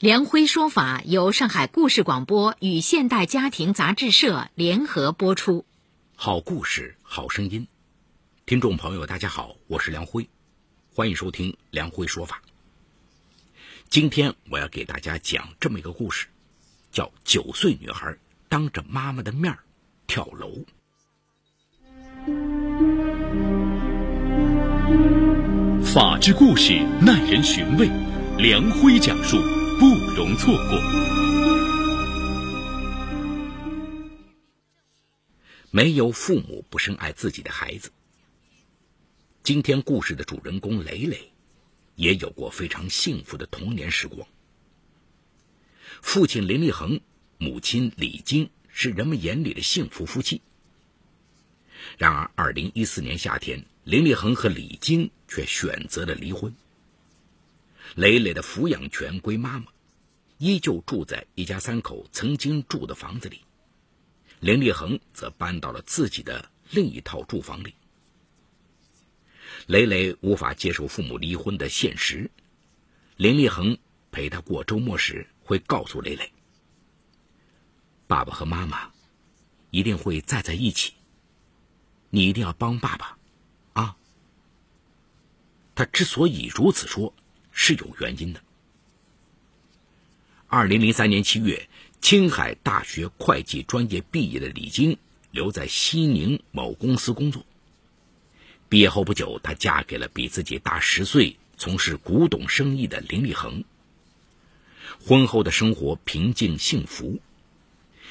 梁辉说法由上海故事广播与现代家庭杂志社联合播出。好故事，好声音。听众朋友，大家好，我是梁辉，欢迎收听梁辉说法。今天我要给大家讲这么一个故事，叫九岁女孩当着妈妈的面跳楼。法治故事耐人寻味，梁辉讲述。不容错过。没有父母不深爱自己的孩子。今天故事的主人公磊磊，也有过非常幸福的童年时光。父亲林立恒，母亲李晶是人们眼里的幸福夫妻。然而，二零一四年夏天，林立恒和李晶却选择了离婚。磊磊的抚养权归妈妈，依旧住在一家三口曾经住的房子里。林立恒则搬到了自己的另一套住房里。磊磊无法接受父母离婚的现实，林立恒陪他过周末时会告诉磊磊：“爸爸和妈妈一定会再在一起，你一定要帮爸爸，啊。”他之所以如此说。是有原因的。二零零三年七月，青海大学会计专业毕业的李晶留在西宁某公司工作。毕业后不久，她嫁给了比自己大十岁、从事古董生意的林立恒。婚后的生活平静幸福。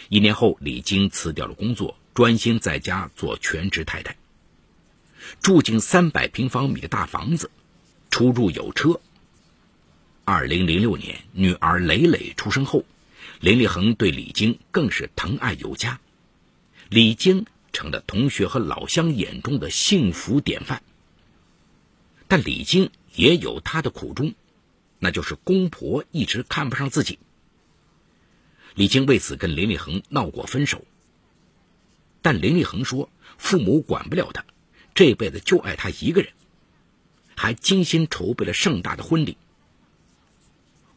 一年后，李晶辞掉了工作，专心在家做全职太太。住进三百平方米的大房子，出入有车。二零零六年，女儿蕾蕾出生后，林立恒对李晶更是疼爱有加，李晶成了同学和老乡眼中的幸福典范。但李晶也有她的苦衷，那就是公婆一直看不上自己。李晶为此跟林立恒闹过分手，但林立恒说父母管不了他，这辈子就爱他一个人，还精心筹备了盛大的婚礼。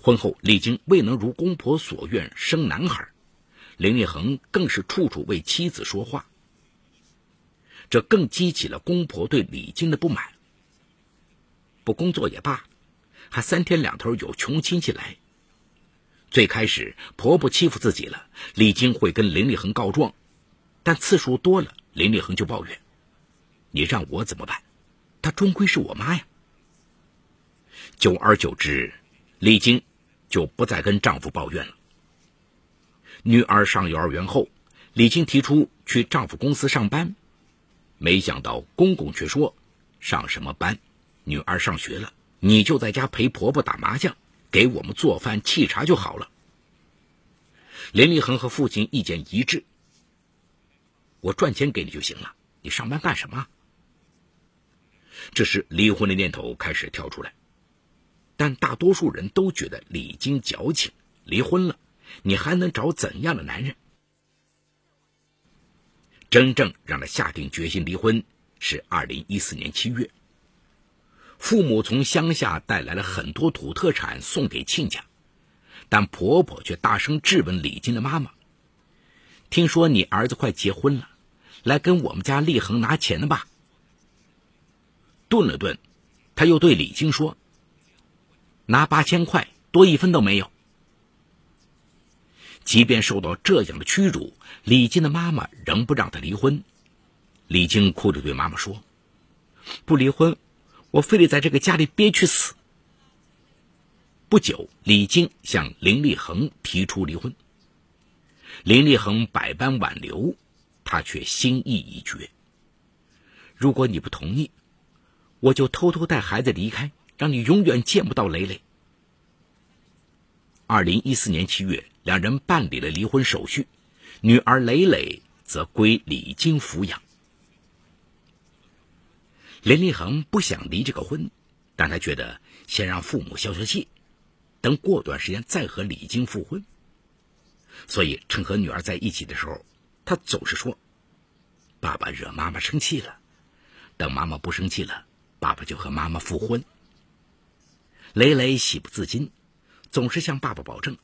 婚后，李晶未能如公婆所愿生男孩，林立恒更是处处为妻子说话，这更激起了公婆对李晶的不满。不工作也罢，还三天两头有穷亲戚来。最开始婆婆欺负自己了，李晶会跟林立恒告状，但次数多了，林立恒就抱怨：“你让我怎么办？她终归是我妈呀。”久而久之，李晶。就不再跟丈夫抱怨了。女儿上幼儿园后，李青提出去丈夫公司上班，没想到公公却说：“上什么班？女儿上学了，你就在家陪婆婆打麻将，给我们做饭沏茶就好了。”林立恒和父亲意见一致：“我赚钱给你就行了，你上班干什么？”这时，离婚的念头开始跳出来。但大多数人都觉得李晶矫情，离婚了，你还能找怎样的男人？真正让他下定决心离婚是二零一四年七月，父母从乡下带来了很多土特产送给亲家，但婆婆却大声质问李晶的妈妈：“听说你儿子快结婚了，来跟我们家立恒拿钱的吧？”顿了顿，他又对李晶说。拿八千块，多一分都没有。即便受到这样的屈辱，李晶的妈妈仍不让他离婚。李晶哭着对妈妈说：“不离婚，我非得在这个家里憋屈死。”不久，李晶向林立恒提出离婚。林立恒百般挽留，他却心意已决。如果你不同意，我就偷偷带孩子离开。让你永远见不到蕾蕾。二零一四年七月，两人办理了离婚手续，女儿蕾蕾则归李晶抚养。林立恒不想离这个婚，但他觉得先让父母消消气，等过段时间再和李晶复婚。所以，趁和女儿在一起的时候，他总是说：“爸爸惹妈妈生气了，等妈妈不生气了，爸爸就和妈妈复婚。”雷雷喜不自禁，总是向爸爸保证：“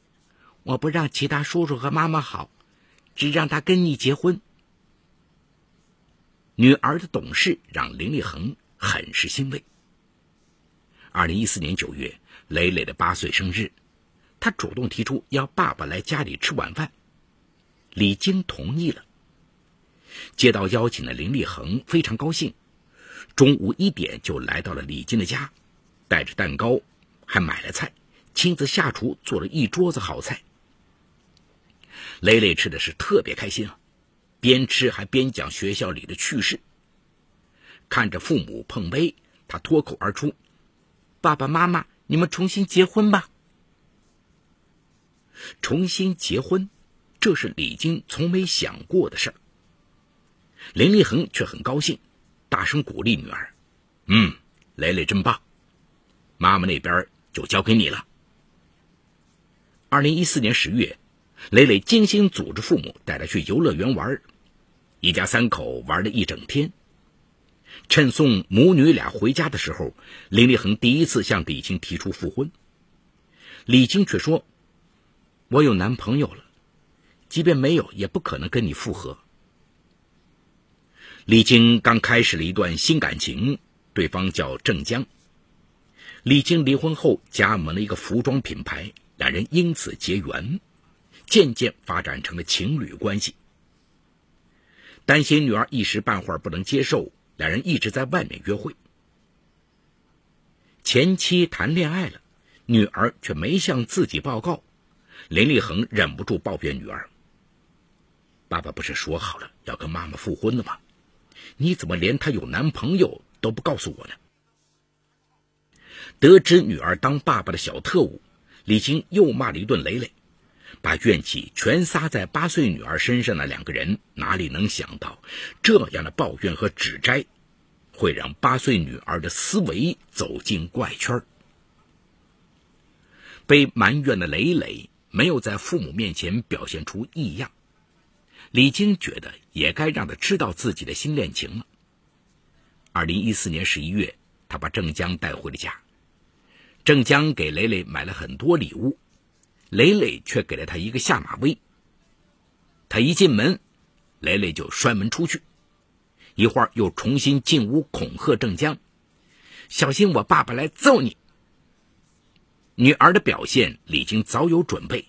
我不让其他叔叔和妈妈好，只让他跟你结婚。”女儿的懂事让林立恒很是欣慰。二零一四年九月，磊磊的八岁生日，他主动提出要爸爸来家里吃晚饭，李晶同意了。接到邀请的林立恒非常高兴，中午一点就来到了李晶的家，带着蛋糕，还买了菜，亲自下厨做了一桌子好菜。磊磊吃的是特别开心啊。边吃还边讲学校里的趣事。看着父母碰杯，他脱口而出：“爸爸妈妈，你们重新结婚吧！”重新结婚，这是李晶从没想过的事儿。林立恒却很高兴，大声鼓励女儿：“嗯，蕾蕾真棒，妈妈那边就交给你了。”二零一四年十月。磊磊精心组织父母带他去游乐园玩，一家三口玩了一整天。趁送母女俩回家的时候，林立恒第一次向李晶提出复婚。李晶却说：“我有男朋友了，即便没有，也不可能跟你复合。”李晶刚开始了一段新感情，对方叫郑江。李晶离婚后加盟了一个服装品牌，两人因此结缘。渐渐发展成了情侣关系。担心女儿一时半会儿不能接受，两人一直在外面约会。前妻谈恋爱了，女儿却没向自己报告，林立恒忍不住抱怨女儿：“爸爸不是说好了要跟妈妈复婚的吗？你怎么连她有男朋友都不告诉我呢？”得知女儿当爸爸的小特务，李青又骂了一顿雷雷。把怨气全撒在八岁女儿身上的两个人，哪里能想到这样的抱怨和指摘，会让八岁女儿的思维走进怪圈？被埋怨的磊磊没有在父母面前表现出异样，李晶觉得也该让他知道自己的新恋情了。二零一四年十一月，他把郑江带回了家，郑江给磊磊买了很多礼物。磊磊却给了他一个下马威。他一进门，磊磊就摔门出去，一会儿又重新进屋恐吓郑江：“小心我爸爸来揍你。”女儿的表现，李晶早有准备，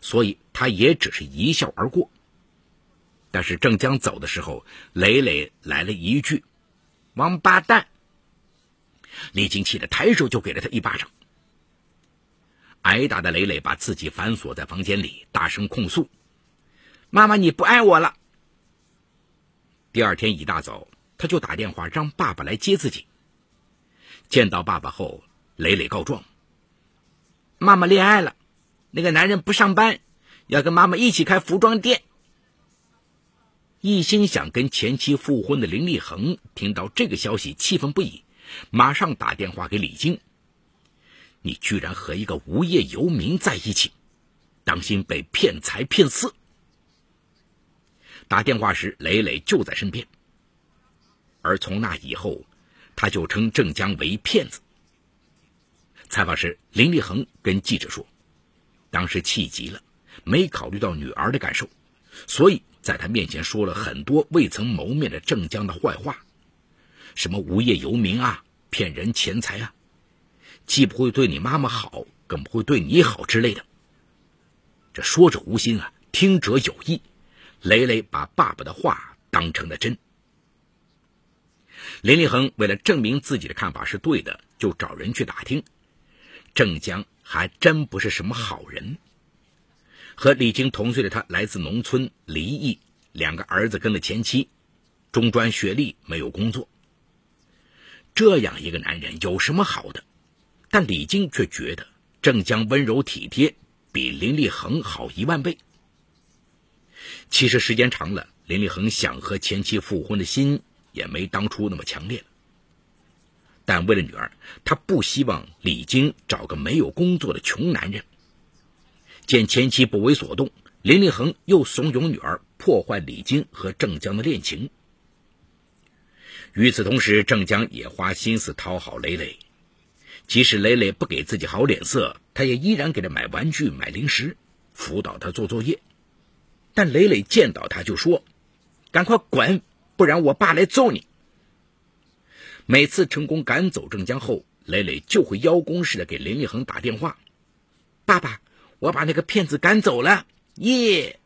所以他也只是一笑而过。但是郑江走的时候，磊磊来了一句：“王八蛋！”李晶气得抬手就给了他一巴掌。挨打的磊磊把自己反锁在房间里，大声控诉：“妈妈，你不爱我了。”第二天一大早，他就打电话让爸爸来接自己。见到爸爸后，磊磊告状：“妈妈恋爱了，那个男人不上班，要跟妈妈一起开服装店。”一心想跟前妻复婚的林立恒听到这个消息，气愤不已，马上打电话给李晶。你居然和一个无业游民在一起，当心被骗财骗色！打电话时，磊磊就在身边。而从那以后，他就称郑江为骗子。采访时，林立恒跟记者说：“当时气急了，没考虑到女儿的感受，所以在他面前说了很多未曾谋面的郑江的坏话，什么无业游民啊，骗人钱财啊。”既不会对你妈妈好，更不会对你好之类的。这说者无心啊，听者有意。雷雷把爸爸的话当成了真。林立恒为了证明自己的看法是对的，就找人去打听。郑江还真不是什么好人。和李晶同岁的他来自农村，离异，两个儿子跟了前妻，中专学历，没有工作。这样一个男人有什么好的？但李晶却觉得郑江温柔体贴，比林立恒好一万倍。其实时间长了，林立恒想和前妻复婚的心也没当初那么强烈了。但为了女儿，他不希望李晶找个没有工作的穷男人。见前妻不为所动，林立恒又怂恿女儿破坏李晶和郑江的恋情。与此同时，郑江也花心思讨好磊磊，即使磊磊不给自己好脸色，他也依然给他买玩具、买零食，辅导他做作业。但磊磊见到他就说：“赶快滚，不然我爸来揍你。”每次成功赶走郑江后，磊磊就会邀功似的给林立恒打电话：“爸爸，我把那个骗子赶走了，耶！”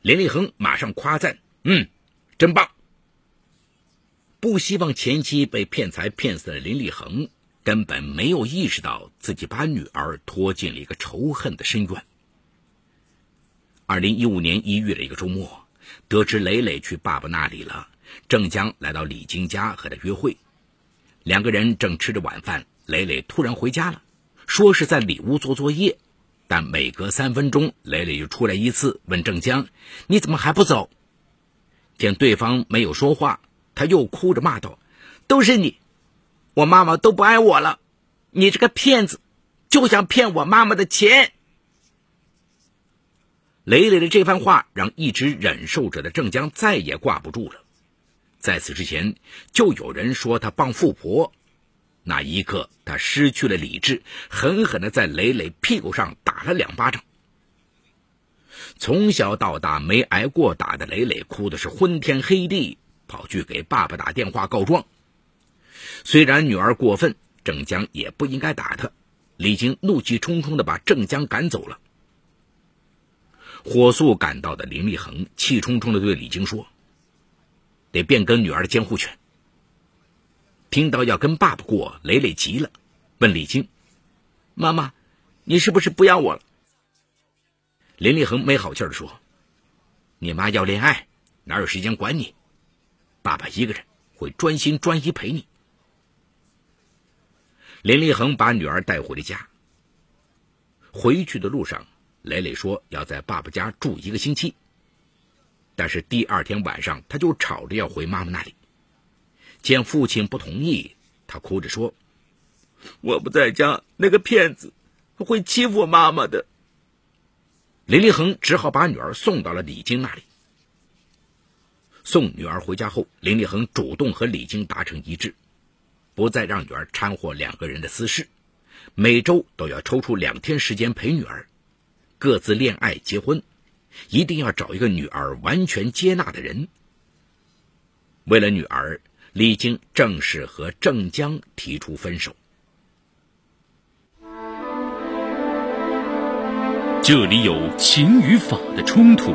林立恒马上夸赞：“嗯，真棒。”不希望前妻被骗财骗死的林立恒，根本没有意识到自己把女儿拖进了一个仇恨的深渊。二零一五年一月的一个周末，得知磊磊去爸爸那里了。郑江来到李晶家和他约会，两个人正吃着晚饭，磊磊突然回家了，说是在里屋做作业，但每隔三分钟，磊磊就出来一次，问郑江：“你怎么还不走？”见对方没有说话，他又哭着骂道：“都是你，我妈妈都不爱我了，你这个骗子，就想骗我妈妈的钱。”磊磊的这番话让一直忍受着的郑江再也挂不住了。在此之前，就有人说他傍富婆。那一刻，他失去了理智，狠狠的在磊磊屁股上打了两巴掌。从小到大没挨过打的磊磊，哭的是昏天黑地，跑去给爸爸打电话告状。虽然女儿过分，郑江也不应该打她。李晶怒气冲冲的把郑江赶走了。火速赶到的林立恒气冲冲的对李晶说。得变更女儿的监护权。听到要跟爸爸过，磊磊急了，问李晶：“妈妈，你是不是不要我了？”林立恒没好气的说：“你妈要恋爱，哪有时间管你？爸爸一个人会专心专一陪你。”林立恒把女儿带回了家。回去的路上，磊磊说要在爸爸家住一个星期。但是第二天晚上，他就吵着要回妈妈那里。见父亲不同意，他哭着说：“我不在家，那个骗子会欺负妈妈的。”林立恒只好把女儿送到了李晶那里。送女儿回家后，林立恒主动和李晶达成一致，不再让女儿掺和两个人的私事，每周都要抽出两天时间陪女儿，各自恋爱结婚。一定要找一个女儿完全接纳的人。为了女儿，李晶正式和郑江提出分手。这里有情与法的冲突，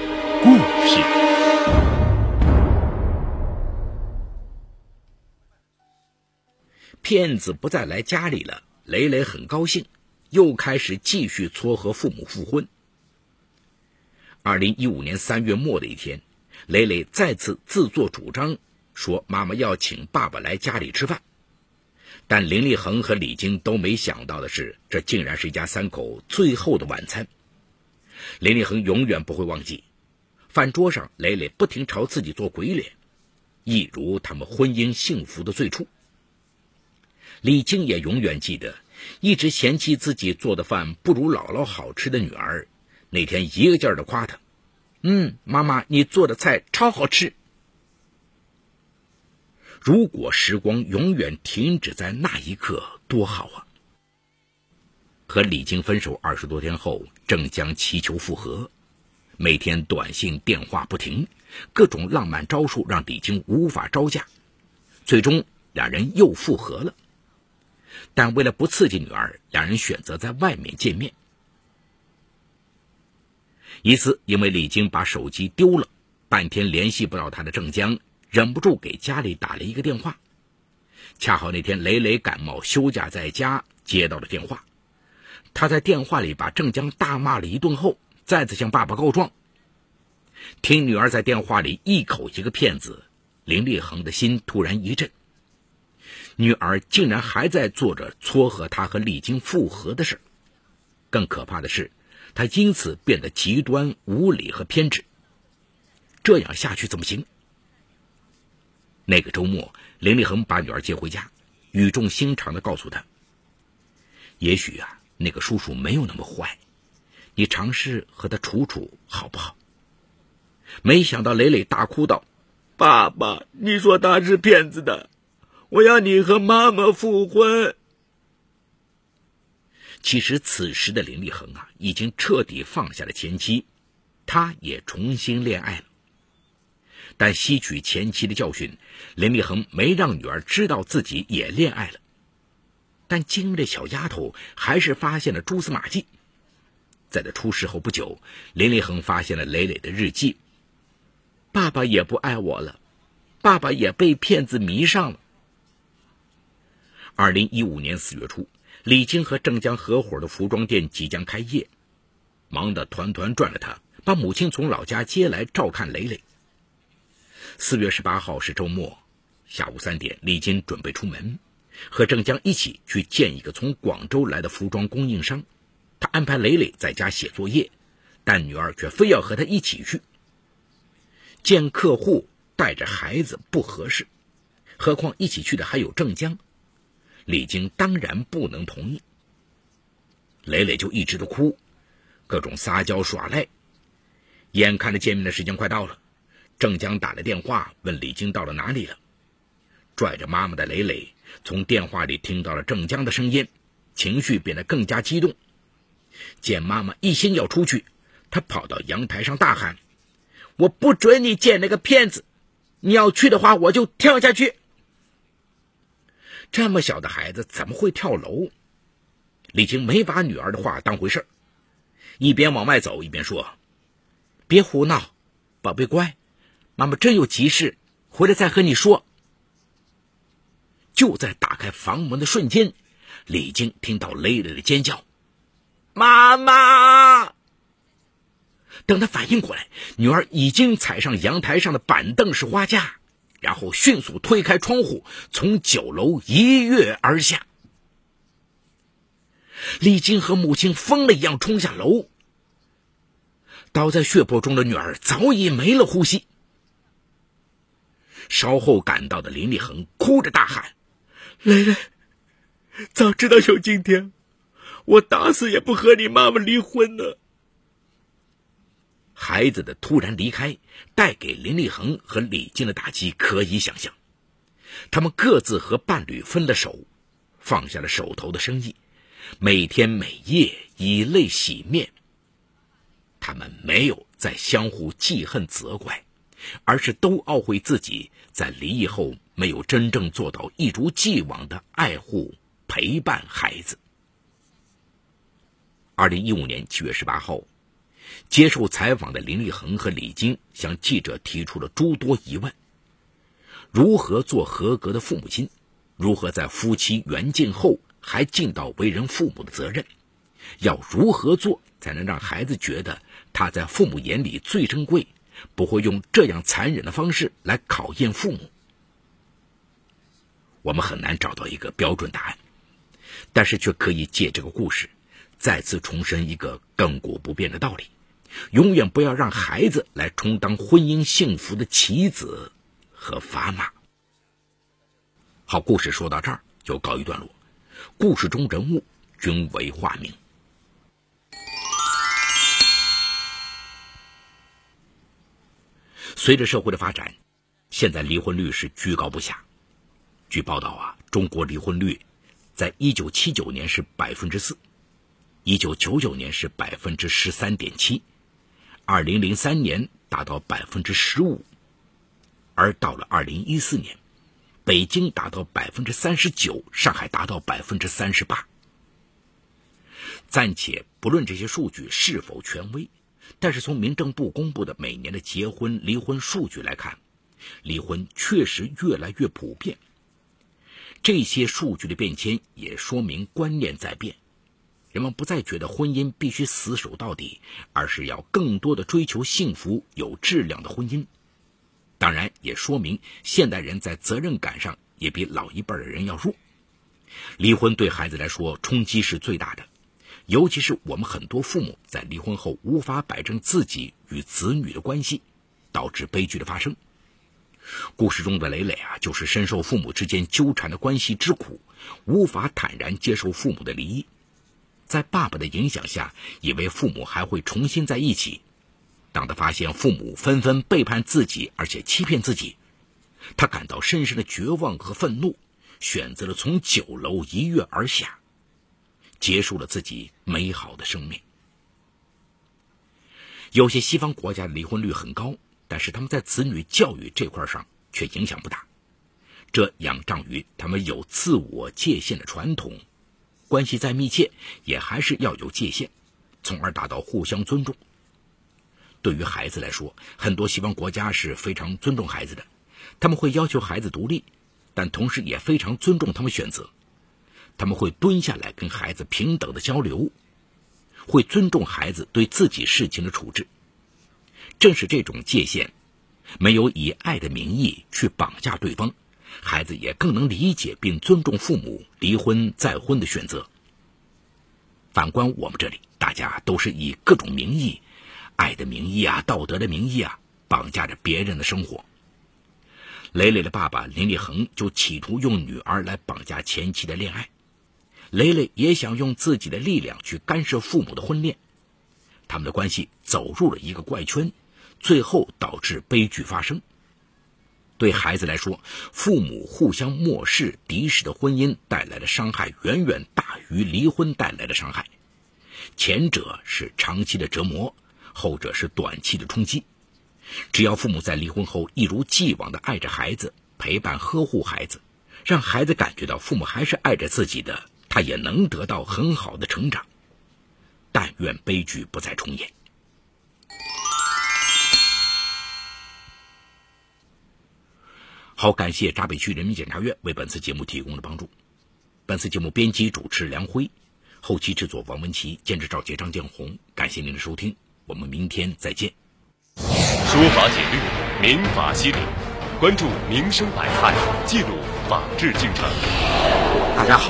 骗子不再来家里了，磊磊很高兴，又开始继续撮合父母复婚。二零一五年三月末的一天，磊磊再次自作主张说：“妈妈要请爸爸来家里吃饭。”但林立恒和李晶都没想到的是，这竟然是一家三口最后的晚餐。林立恒永远不会忘记，饭桌上磊磊不停朝自己做鬼脸，一如他们婚姻幸福的最初。李晶也永远记得，一直嫌弃自己做的饭不如姥姥好吃的女儿。那天一个劲儿的夸她，嗯，妈妈，你做的菜超好吃。如果时光永远停止在那一刻，多好啊！和李晶分手二十多天后，郑江祈求复合，每天短信电话不停，各种浪漫招数让李晶无法招架，最终两人又复合了。但为了不刺激女儿，两人选择在外面见面。一次，因为李晶把手机丢了，半天联系不到他的郑江，忍不住给家里打了一个电话。恰好那天雷雷感冒休假在家，接到了电话。他在电话里把郑江大骂了一顿后，再次向爸爸告状。听女儿在电话里一口一个骗子，林立恒的心突然一震。女儿竟然还在做着撮合他和李晶复合的事更可怕的是，他因此变得极端无理和偏执。这样下去怎么行？那个周末，林立恒把女儿接回家，语重心长的告诉她：“也许啊。”那个叔叔没有那么坏，你尝试和他处处好不好？没想到磊磊大哭道：“爸爸，你说他是骗子的，我要你和妈妈复婚。”其实此时的林立恒啊，已经彻底放下了前妻，他也重新恋爱了。但吸取前妻的教训，林立恒没让女儿知道自己也恋爱了。但精明的小丫头还是发现了蛛丝马迹。在他出事后不久，林立恒发现了磊磊的日记。爸爸也不爱我了，爸爸也被骗子迷上了。二零一五年四月初，李晶和郑江合伙的服装店即将开业，忙得团团转的他，把母亲从老家接来照看磊磊。四月十八号是周末，下午三点，李晶准备出门。和郑江一起去见一个从广州来的服装供应商，他安排磊磊在家写作业，但女儿却非要和他一起去见客户，带着孩子不合适，何况一起去的还有郑江，李晶当然不能同意。磊磊就一直的哭，各种撒娇耍赖，眼看着见面的时间快到了，郑江打来电话问李晶到了哪里了，拽着妈妈的磊磊。从电话里听到了郑江的声音，情绪变得更加激动。见妈妈一心要出去，他跑到阳台上大喊：“我不准你见那个骗子！你要去的话，我就跳下去。”这么小的孩子怎么会跳楼？李晶没把女儿的话当回事一边往外走一边说：“别胡闹，宝贝乖，妈妈真有急事，回来再和你说。”就在打开房门的瞬间，李晶听到雷雷的尖叫：“妈妈！”等他反应过来，女儿已经踩上阳台上的板凳式花架，然后迅速推开窗户，从九楼一跃而下。李金和母亲疯了一样冲下楼，倒在血泊中的女儿早已没了呼吸。稍后赶到的林立恒哭着大喊。蕾蕾，早知道有今天，我打死也不和你妈妈离婚呢。孩子的突然离开带给林立恒和李静的打击可以想象，他们各自和伴侣分了手，放下了手头的生意，每天每夜以泪洗面。他们没有再相互记恨责怪，而是都懊悔自己在离异后。没有真正做到一如既往的爱护陪伴孩子。二零一五年七月十八号，接受采访的林立恒和李晶向记者提出了诸多疑问：如何做合格的父母亲？如何在夫妻缘尽后还尽到为人父母的责任？要如何做才能让孩子觉得他在父母眼里最珍贵？不会用这样残忍的方式来考验父母？我们很难找到一个标准答案，但是却可以借这个故事，再次重申一个亘古不变的道理：永远不要让孩子来充当婚姻幸福的棋子和砝码。好，故事说到这儿就告一段落。故事中人物均为化名。随着社会的发展，现在离婚率是居高不下。据报道啊，中国离婚率，在一九七九年是百分之四，一九九九年是百分之十三点七，二零零三年达到百分之十五，而到了二零一四年，北京达到百分之三十九，上海达到百分之三十八。暂且不论这些数据是否权威，但是从民政部公布的每年的结婚离婚数据来看，离婚确实越来越普遍。这些数据的变迁也说明观念在变，人们不再觉得婚姻必须死守到底，而是要更多的追求幸福、有质量的婚姻。当然，也说明现代人在责任感上也比老一辈的人要弱。离婚对孩子来说冲击是最大的，尤其是我们很多父母在离婚后无法摆正自己与子女的关系，导致悲剧的发生。故事中的磊磊啊，就是深受父母之间纠缠的关系之苦，无法坦然接受父母的离异，在爸爸的影响下，以为父母还会重新在一起。当他发现父母纷纷背叛自己，而且欺骗自己，他感到深深的绝望和愤怒，选择了从九楼一跃而下，结束了自己美好的生命。有些西方国家的离婚率很高。但是他们在子女教育这块上却影响不大，这仰仗于他们有自我界限的传统，关系再密切也还是要有界限，从而达到互相尊重。对于孩子来说，很多西方国家是非常尊重孩子的，他们会要求孩子独立，但同时也非常尊重他们选择，他们会蹲下来跟孩子平等的交流，会尊重孩子对自己事情的处置。正是这种界限，没有以爱的名义去绑架对方，孩子也更能理解并尊重父母离婚再婚的选择。反观我们这里，大家都是以各种名义，爱的名义啊，道德的名义啊，绑架着别人的生活。磊磊的爸爸林立恒就企图用女儿来绑架前妻的恋爱，磊磊也想用自己的力量去干涉父母的婚恋，他们的关系走入了一个怪圈。最后导致悲剧发生。对孩子来说，父母互相漠视、敌视的婚姻带来的伤害远远大于离婚带来的伤害。前者是长期的折磨，后者是短期的冲击。只要父母在离婚后一如既往的爱着孩子，陪伴呵护孩子，让孩子感觉到父母还是爱着自己的，他也能得到很好的成长。但愿悲剧不再重演。好，感谢闸北区人民检察院为本次节目提供的帮助。本次节目编辑主持梁辉，后期制作王文琪，监制赵杰、张建红。感谢您的收听，我们明天再见。说法解律，民法析理，关注民生百态，记录法治进程。大家好。